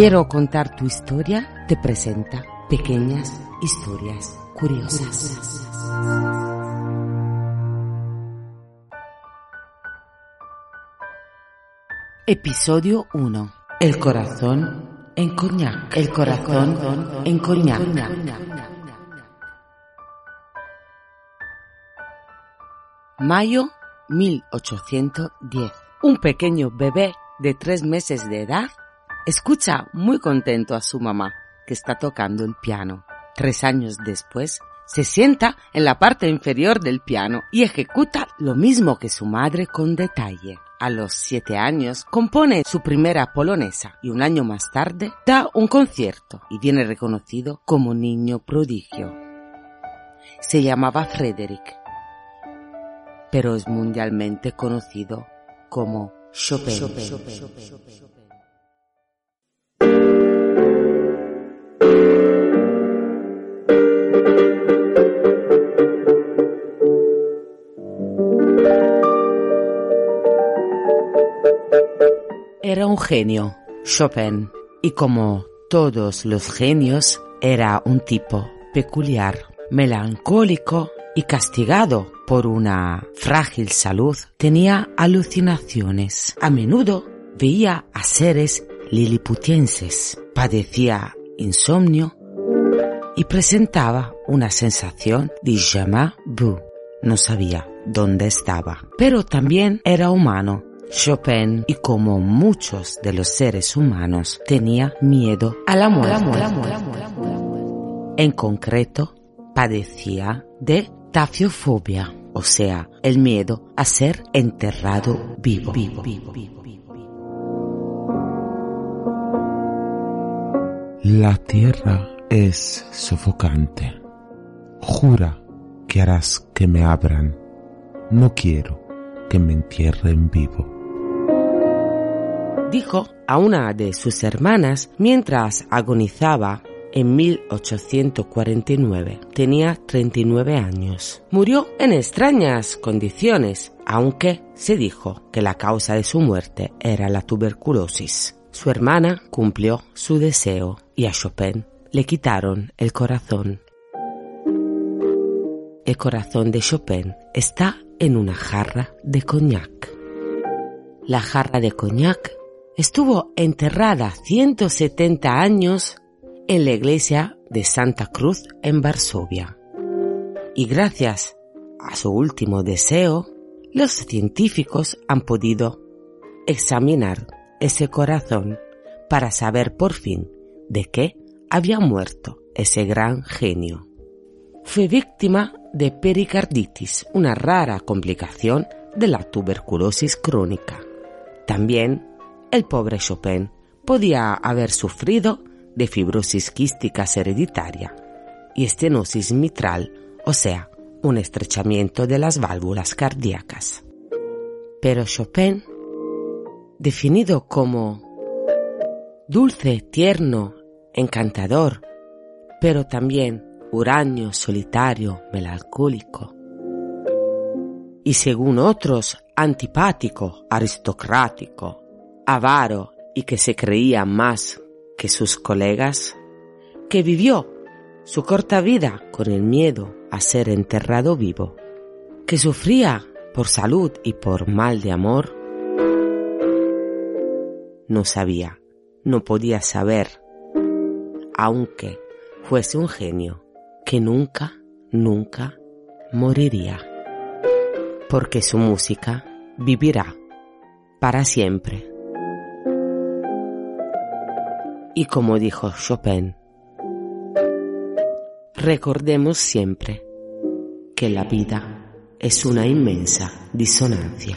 Quiero contar tu historia te presenta Pequeñas Historias Curiosas. Episodio 1. El corazón en coñac. El corazón en coñac. Mayo 1810. Un pequeño bebé de tres meses de edad escucha muy contento a su mamá, que está tocando el piano. Tres años después, se sienta en la parte inferior del piano y ejecuta lo mismo que su madre con detalle. A los siete años compone su primera polonesa y un año más tarde da un concierto y viene reconocido como niño prodigio. Se llamaba Frederick, pero es mundialmente conocido como Chopin. Era un genio, Chopin, y como todos los genios, era un tipo peculiar, melancólico y castigado por una frágil salud, tenía alucinaciones. A menudo veía a seres liliputienses, padecía insomnio y presentaba una sensación de jamais. No sabía dónde estaba, pero también era humano. Chopin, y como muchos de los seres humanos, tenía miedo a la muerte. En concreto, padecía de tafiofobia, o sea, el miedo a ser enterrado vivo. La tierra es sofocante. Jura que harás que me abran. No quiero que me entierren vivo. Dijo a una de sus hermanas mientras agonizaba en 1849. Tenía 39 años. Murió en extrañas condiciones, aunque se dijo que la causa de su muerte era la tuberculosis. Su hermana cumplió su deseo y a Chopin le quitaron el corazón. El corazón de Chopin está en una jarra de coñac. La jarra de coñac estuvo enterrada 170 años en la iglesia de Santa Cruz en Varsovia. Y gracias a su último deseo, los científicos han podido examinar ese corazón para saber por fin de qué había muerto ese gran genio. Fue víctima de pericarditis, una rara complicación de la tuberculosis crónica. También el pobre Chopin podía haber sufrido de fibrosis quística hereditaria y estenosis mitral, o sea, un estrechamiento de las válvulas cardíacas. Pero Chopin, definido como dulce, tierno, encantador, pero también huraño, solitario, melancólico, y según otros, antipático, aristocrático, avaro y que se creía más que sus colegas, que vivió su corta vida con el miedo a ser enterrado vivo, que sufría por salud y por mal de amor, no sabía, no podía saber, aunque fuese un genio, que nunca, nunca moriría, porque su música vivirá para siempre. Y como dijo Chopin, recordemos siempre que la vida es una inmensa disonancia.